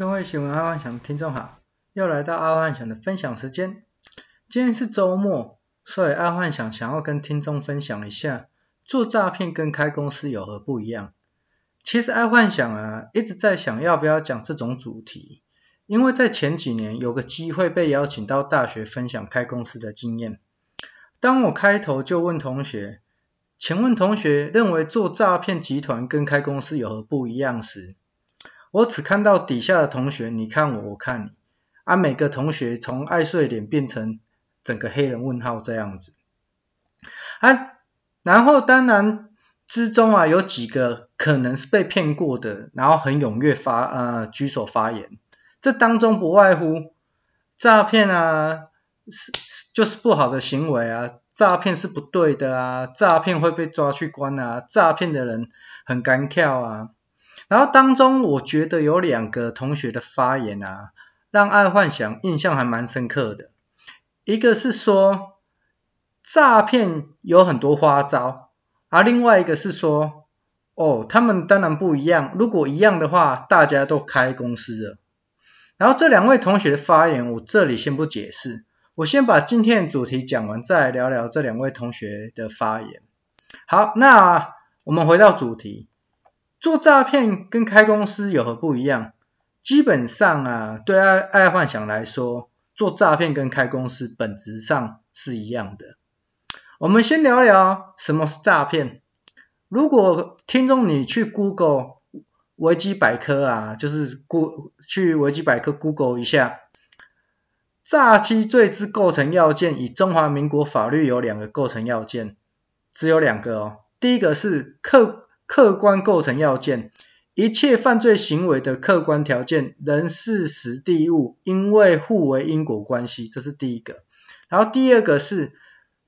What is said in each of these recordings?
各位喜欢阿幻想的听众好，又来到阿幻想的分享时间。今天是周末，所以阿幻想想要跟听众分享一下，做诈骗跟开公司有何不一样。其实阿幻想啊，一直在想要不要讲这种主题，因为在前几年有个机会被邀请到大学分享开公司的经验。当我开头就问同学，请问同学认为做诈骗集团跟开公司有何不一样时，我只看到底下的同学，你看我，我看你，啊，每个同学从爱睡脸变成整个黑人问号这样子，啊，然后当然之中啊有几个可能是被骗过的，然后很踊跃发呃举手发言，这当中不外乎诈骗啊是就是不好的行为啊，诈骗是不对的啊，诈骗会被抓去关啊，诈骗的人很干譙啊。然后当中，我觉得有两个同学的发言啊，让爱幻想印象还蛮深刻的。一个是说诈骗有很多花招，而另外一个是说，哦，他们当然不一样。如果一样的话，大家都开公司了。然后这两位同学的发言，我这里先不解释，我先把今天的主题讲完，再来聊聊这两位同学的发言。好，那我们回到主题。做诈骗跟开公司有何不一样？基本上啊，对爱爱幻想来说，做诈骗跟开公司本质上是一样的。我们先聊聊什么是诈骗。如果听众你去 Google 维基百科啊，就是 Go 去维基百科 Google 一下，诈欺罪之构成要件，以中华民国法律有两个构成要件，只有两个哦。第一个是客。客观构成要件，一切犯罪行为的客观条件，人事时地物，因为互为因果关系，这是第一个。然后第二个是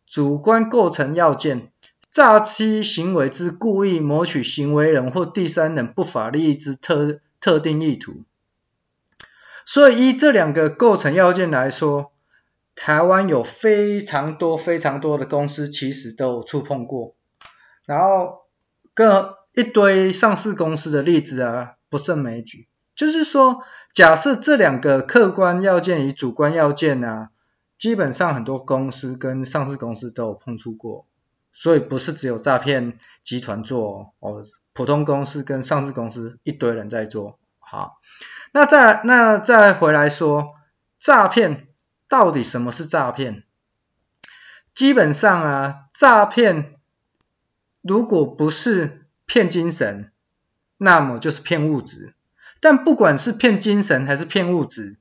主观构成要件，诈欺行为之故意谋取行为人或第三人不法利益之特特定意图。所以依这两个构成要件来说，台湾有非常多非常多的公司其实都有触碰过，然后。个一堆上市公司的例子啊，不胜枚举。就是说，假设这两个客观要件与主观要件啊，基本上很多公司跟上市公司都有碰触过，所以不是只有诈骗集团做哦，普通公司跟上市公司一堆人在做。好，那再那再回来说，诈骗到底什么是诈骗？基本上啊，诈骗。如果不是骗精神，那么就是骗物质。但不管是骗精神还是骗物质，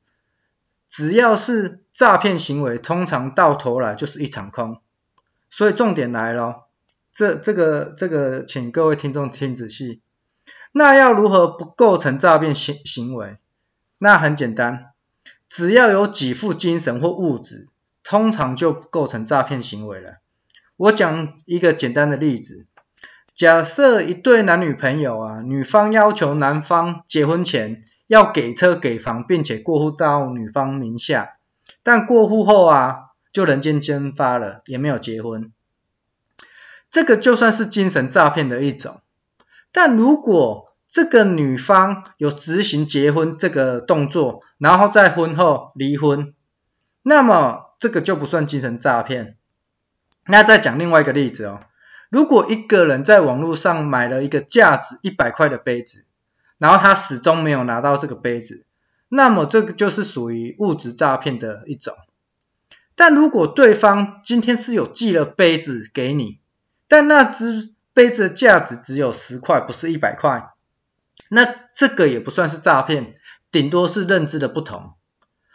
只要是诈骗行为，通常到头来就是一场空。所以重点来了，这这个这个，请各位听众听仔细。那要如何不构成诈骗行行为？那很简单，只要有给付精神或物质，通常就构成诈骗行为了。我讲一个简单的例子。假设一对男女朋友啊，女方要求男方结婚前要给车给房，并且过户到女方名下，但过户后啊就人间蒸发了，也没有结婚。这个就算是精神诈骗的一种。但如果这个女方有执行结婚这个动作，然后在婚后离婚，那么这个就不算精神诈骗。那再讲另外一个例子哦。如果一个人在网络上买了一个价值一百块的杯子，然后他始终没有拿到这个杯子，那么这个就是属于物质诈骗的一种。但如果对方今天是有寄了杯子给你，但那只杯子的价值只有十块，不是一百块，那这个也不算是诈骗，顶多是认知的不同。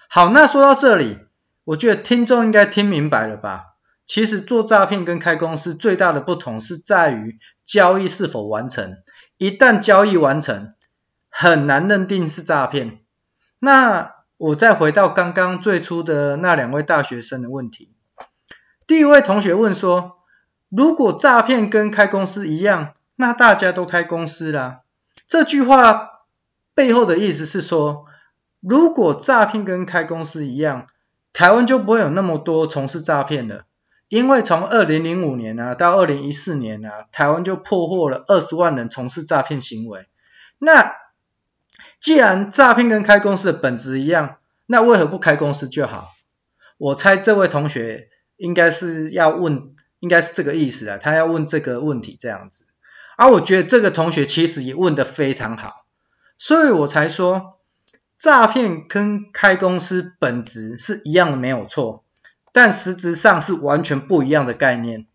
好，那说到这里，我觉得听众应该听明白了吧？其实做诈骗跟开公司最大的不同是在于交易是否完成。一旦交易完成，很难认定是诈骗。那我再回到刚刚最初的那两位大学生的问题。第一位同学问说，如果诈骗跟开公司一样，那大家都开公司啦。这句话背后的意思是说，如果诈骗跟开公司一样，台湾就不会有那么多从事诈骗的。因为从二零零五年啊到二零一四年啊，台湾就破获了二十万人从事诈骗行为。那既然诈骗跟开公司的本质一样，那为何不开公司就好？我猜这位同学应该是要问，应该是这个意思啊，他要问这个问题这样子。而、我觉得这个同学其实也问得非常好，所以我才说诈骗跟开公司本质是一样的没有错，但实质上是完全不一样的概念。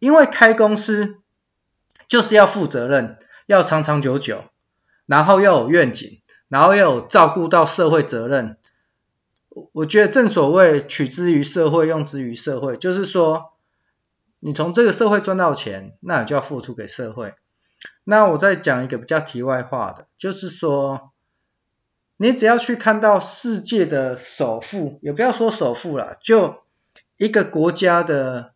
因为开公司就是要负责任，要长长久久，然后要有愿景，然后要有照顾到社会责任。我觉得正所谓取之于社会，用之于社会，就是说。你从这个社会赚到钱，那你就要付出给社会。那我再讲一个比较题外话的，就是说，你只要去看到世界的首富，也不要说首富啦，就一个国家的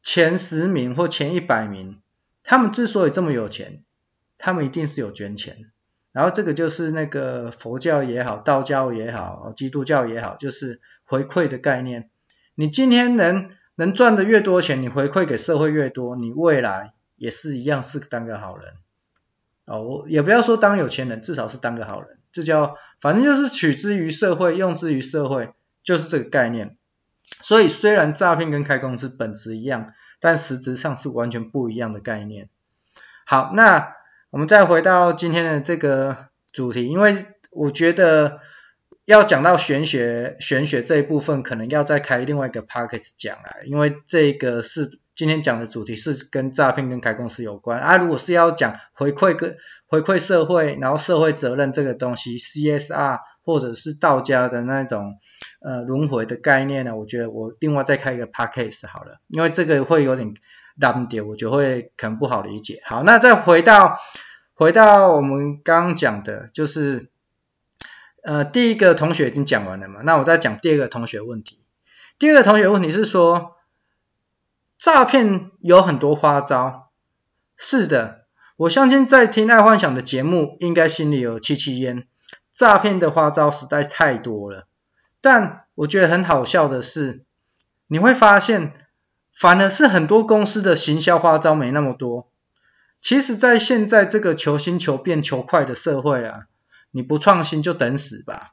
前十名或前一百名，他们之所以这么有钱，他们一定是有捐钱。然后这个就是那个佛教也好，道教也好，基督教也好，就是回馈的概念。你今天能。能赚的越多钱，你回馈给社会越多，你未来也是一样是当个好人。哦，我也不要说当有钱人，至少是当个好人。这叫反正就是取之于社会，用之于社会，就是这个概念。所以虽然诈骗跟开公司本质一样，但实质上是完全不一样的概念。好，那我们再回到今天的这个主题，因为我觉得。要讲到玄学，玄学这一部分可能要再开另外一个 podcast 讲啊，因为这个是今天讲的主题是跟诈骗跟开公司有关啊。如果是要讲回馈跟回馈社会，然后社会责任这个东西，CSR 或者是道家的那种呃轮回的概念呢，我觉得我另外再开一个 podcast 好了，因为这个会有点难点，我觉得会可能不好理解。好，那再回到回到我们刚刚讲的，就是。呃，第一个同学已经讲完了嘛，那我再讲第二个同学问题。第二个同学问题是说，诈骗有很多花招。是的，我相信在听爱幻想的节目，应该心里有戚戚焉。诈骗的花招实在太多了。但我觉得很好笑的是，你会发现，反而是很多公司的行销花招没那么多。其实，在现在这个求新、求变、求快的社会啊。你不创新就等死吧。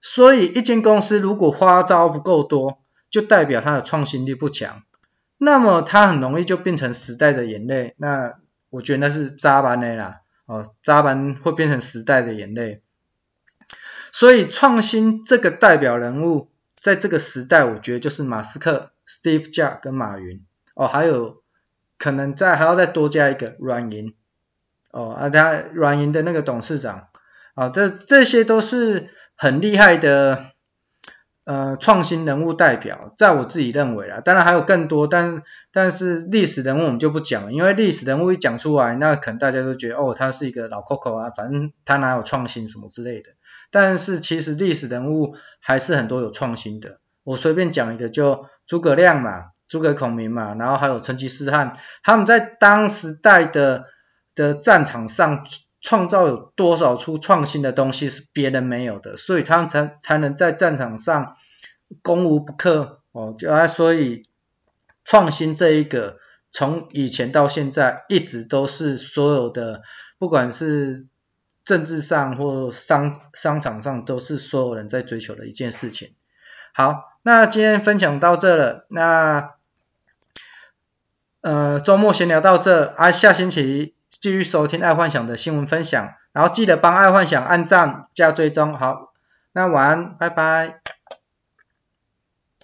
所以一间公司如果花招不够多，就代表它的创新力不强，那么它很容易就变成时代的眼泪。那我觉得那是渣班的啦，哦，渣班会变成时代的眼泪。所以创新这个代表人物，在这个时代，我觉得就是马斯克、Steve Jobs 跟马云。哦，还有可能再还要再多加一个软银。哦，啊，他软银的那个董事长。啊，这这些都是很厉害的，呃，创新人物代表，在我自己认为啦，当然还有更多，但但是历史人物我们就不讲了，因为历史人物一讲出来，那可能大家都觉得哦，他是一个老 Coco 啊，反正他哪有创新什么之类的。但是其实历史人物还是很多有创新的，我随便讲一个，就诸葛亮嘛，诸葛孔明嘛，然后还有成吉思汗，他们在当时代的的战场上。创造有多少出创新的东西是别人没有的，所以他们才才能在战场上攻无不克哦。就啊，所以创新这一个从以前到现在一直都是所有的，不管是政治上或商商场上，都是所有人在追求的一件事情。好，那今天分享到这了，那呃周末闲聊到这啊，下星期。继续收听爱幻想的新闻分享，然后记得帮爱幻想按赞加追踪。好，那晚安，拜拜。